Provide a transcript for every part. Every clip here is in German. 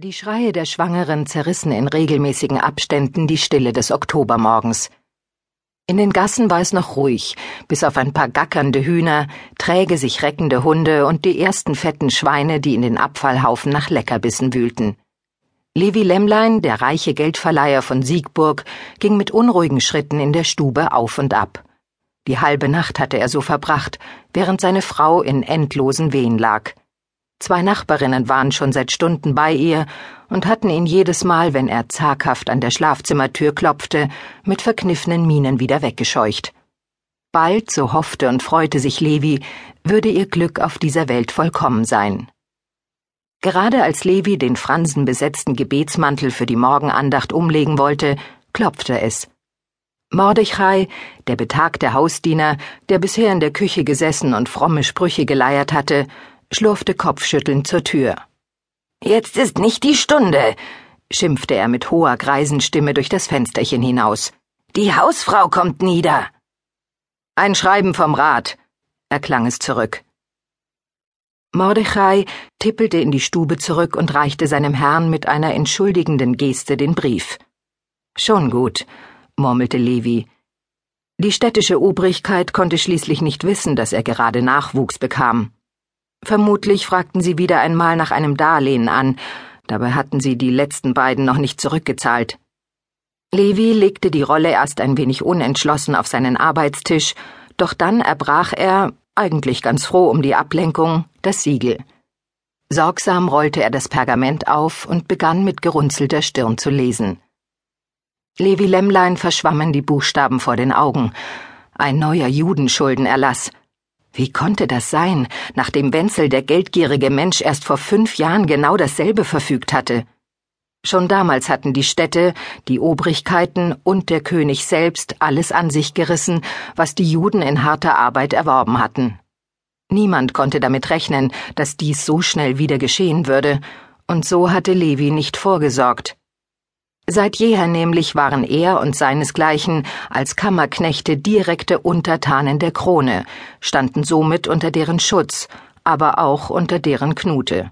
Die Schreie der Schwangeren zerrissen in regelmäßigen Abständen die Stille des Oktobermorgens. In den Gassen war es noch ruhig, bis auf ein paar gackernde Hühner, träge sich reckende Hunde und die ersten fetten Schweine, die in den Abfallhaufen nach Leckerbissen wühlten. Levi Lämmlein, der reiche Geldverleiher von Siegburg, ging mit unruhigen Schritten in der Stube auf und ab. Die halbe Nacht hatte er so verbracht, während seine Frau in endlosen Wehen lag. Zwei Nachbarinnen waren schon seit Stunden bei ihr und hatten ihn jedes Mal, wenn er zaghaft an der Schlafzimmertür klopfte, mit verkniffenen Mienen wieder weggescheucht. Bald, so hoffte und freute sich Levi, würde ihr Glück auf dieser Welt vollkommen sein. Gerade als Levi den fransenbesetzten Gebetsmantel für die Morgenandacht umlegen wollte, klopfte es. Mordechai, der betagte Hausdiener, der bisher in der Küche gesessen und fromme Sprüche geleiert hatte, schlurfte kopfschüttelnd zur Tür. Jetzt ist nicht die Stunde, schimpfte er mit hoher Greisenstimme durch das Fensterchen hinaus. Die Hausfrau kommt nieder. Ein Schreiben vom Rat, erklang es zurück. Mordechai tippelte in die Stube zurück und reichte seinem Herrn mit einer entschuldigenden Geste den Brief. Schon gut, murmelte Levi. Die städtische Obrigkeit konnte schließlich nicht wissen, dass er gerade Nachwuchs bekam. Vermutlich fragten sie wieder einmal nach einem Darlehen an, dabei hatten sie die letzten beiden noch nicht zurückgezahlt. Levi legte die Rolle erst ein wenig unentschlossen auf seinen Arbeitstisch, doch dann erbrach er, eigentlich ganz froh um die Ablenkung, das Siegel. Sorgsam rollte er das Pergament auf und begann mit gerunzelter Stirn zu lesen. Levi Lämmlein verschwammen die Buchstaben vor den Augen. Ein neuer Judenschuldenerlass. Wie konnte das sein, nachdem Wenzel der geldgierige Mensch erst vor fünf Jahren genau dasselbe verfügt hatte? Schon damals hatten die Städte, die Obrigkeiten und der König selbst alles an sich gerissen, was die Juden in harter Arbeit erworben hatten. Niemand konnte damit rechnen, dass dies so schnell wieder geschehen würde, und so hatte Levi nicht vorgesorgt. Seit jeher nämlich waren er und seinesgleichen als Kammerknechte direkte Untertanen der Krone, standen somit unter deren Schutz, aber auch unter deren Knute.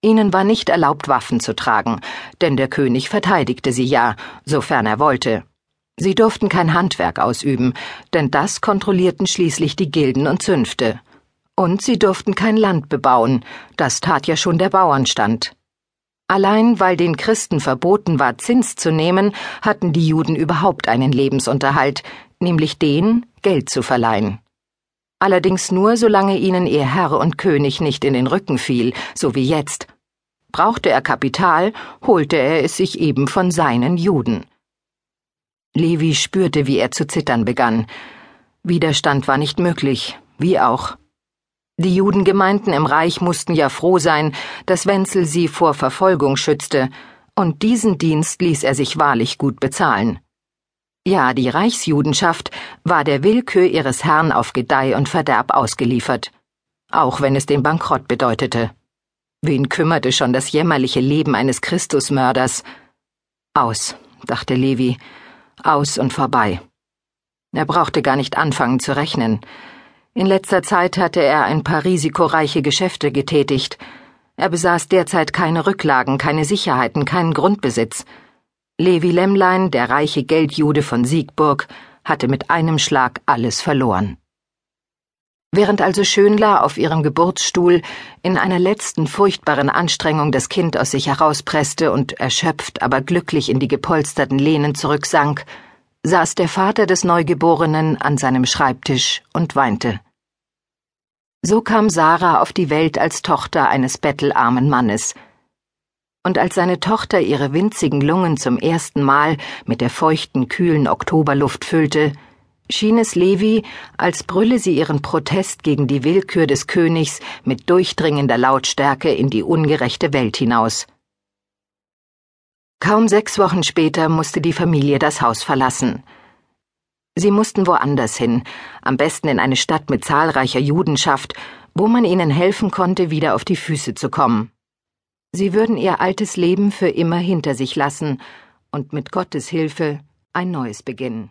Ihnen war nicht erlaubt, Waffen zu tragen, denn der König verteidigte sie ja, sofern er wollte. Sie durften kein Handwerk ausüben, denn das kontrollierten schließlich die Gilden und Zünfte. Und sie durften kein Land bebauen, das tat ja schon der Bauernstand. Allein weil den Christen verboten war, Zins zu nehmen, hatten die Juden überhaupt einen Lebensunterhalt, nämlich den, Geld zu verleihen. Allerdings nur, solange ihnen ihr Herr und König nicht in den Rücken fiel, so wie jetzt. Brauchte er Kapital, holte er es sich eben von seinen Juden. Levi spürte, wie er zu zittern begann. Widerstand war nicht möglich, wie auch. Die Judengemeinden im Reich mussten ja froh sein, dass Wenzel sie vor Verfolgung schützte, und diesen Dienst ließ er sich wahrlich gut bezahlen. Ja, die Reichsjudenschaft war der Willkür ihres Herrn auf Gedeih und Verderb ausgeliefert, auch wenn es den Bankrott bedeutete. Wen kümmerte schon das jämmerliche Leben eines Christusmörders? Aus, dachte Levi, aus und vorbei. Er brauchte gar nicht anfangen zu rechnen. In letzter Zeit hatte er ein paar risikoreiche Geschäfte getätigt. Er besaß derzeit keine Rücklagen, keine Sicherheiten, keinen Grundbesitz. Levi Lämmlein, der reiche Geldjude von Siegburg, hatte mit einem Schlag alles verloren. Während also Schönler auf ihrem Geburtsstuhl in einer letzten furchtbaren Anstrengung das Kind aus sich herauspresste und erschöpft, aber glücklich in die gepolsterten Lehnen zurücksank, saß der Vater des Neugeborenen an seinem Schreibtisch und weinte. So kam Sarah auf die Welt als Tochter eines bettelarmen Mannes. Und als seine Tochter ihre winzigen Lungen zum ersten Mal mit der feuchten, kühlen Oktoberluft füllte, schien es Levi, als brülle sie ihren Protest gegen die Willkür des Königs mit durchdringender Lautstärke in die ungerechte Welt hinaus. Kaum sechs Wochen später musste die Familie das Haus verlassen. Sie mussten woanders hin, am besten in eine Stadt mit zahlreicher Judenschaft, wo man ihnen helfen konnte, wieder auf die Füße zu kommen. Sie würden ihr altes Leben für immer hinter sich lassen und mit Gottes Hilfe ein neues beginnen.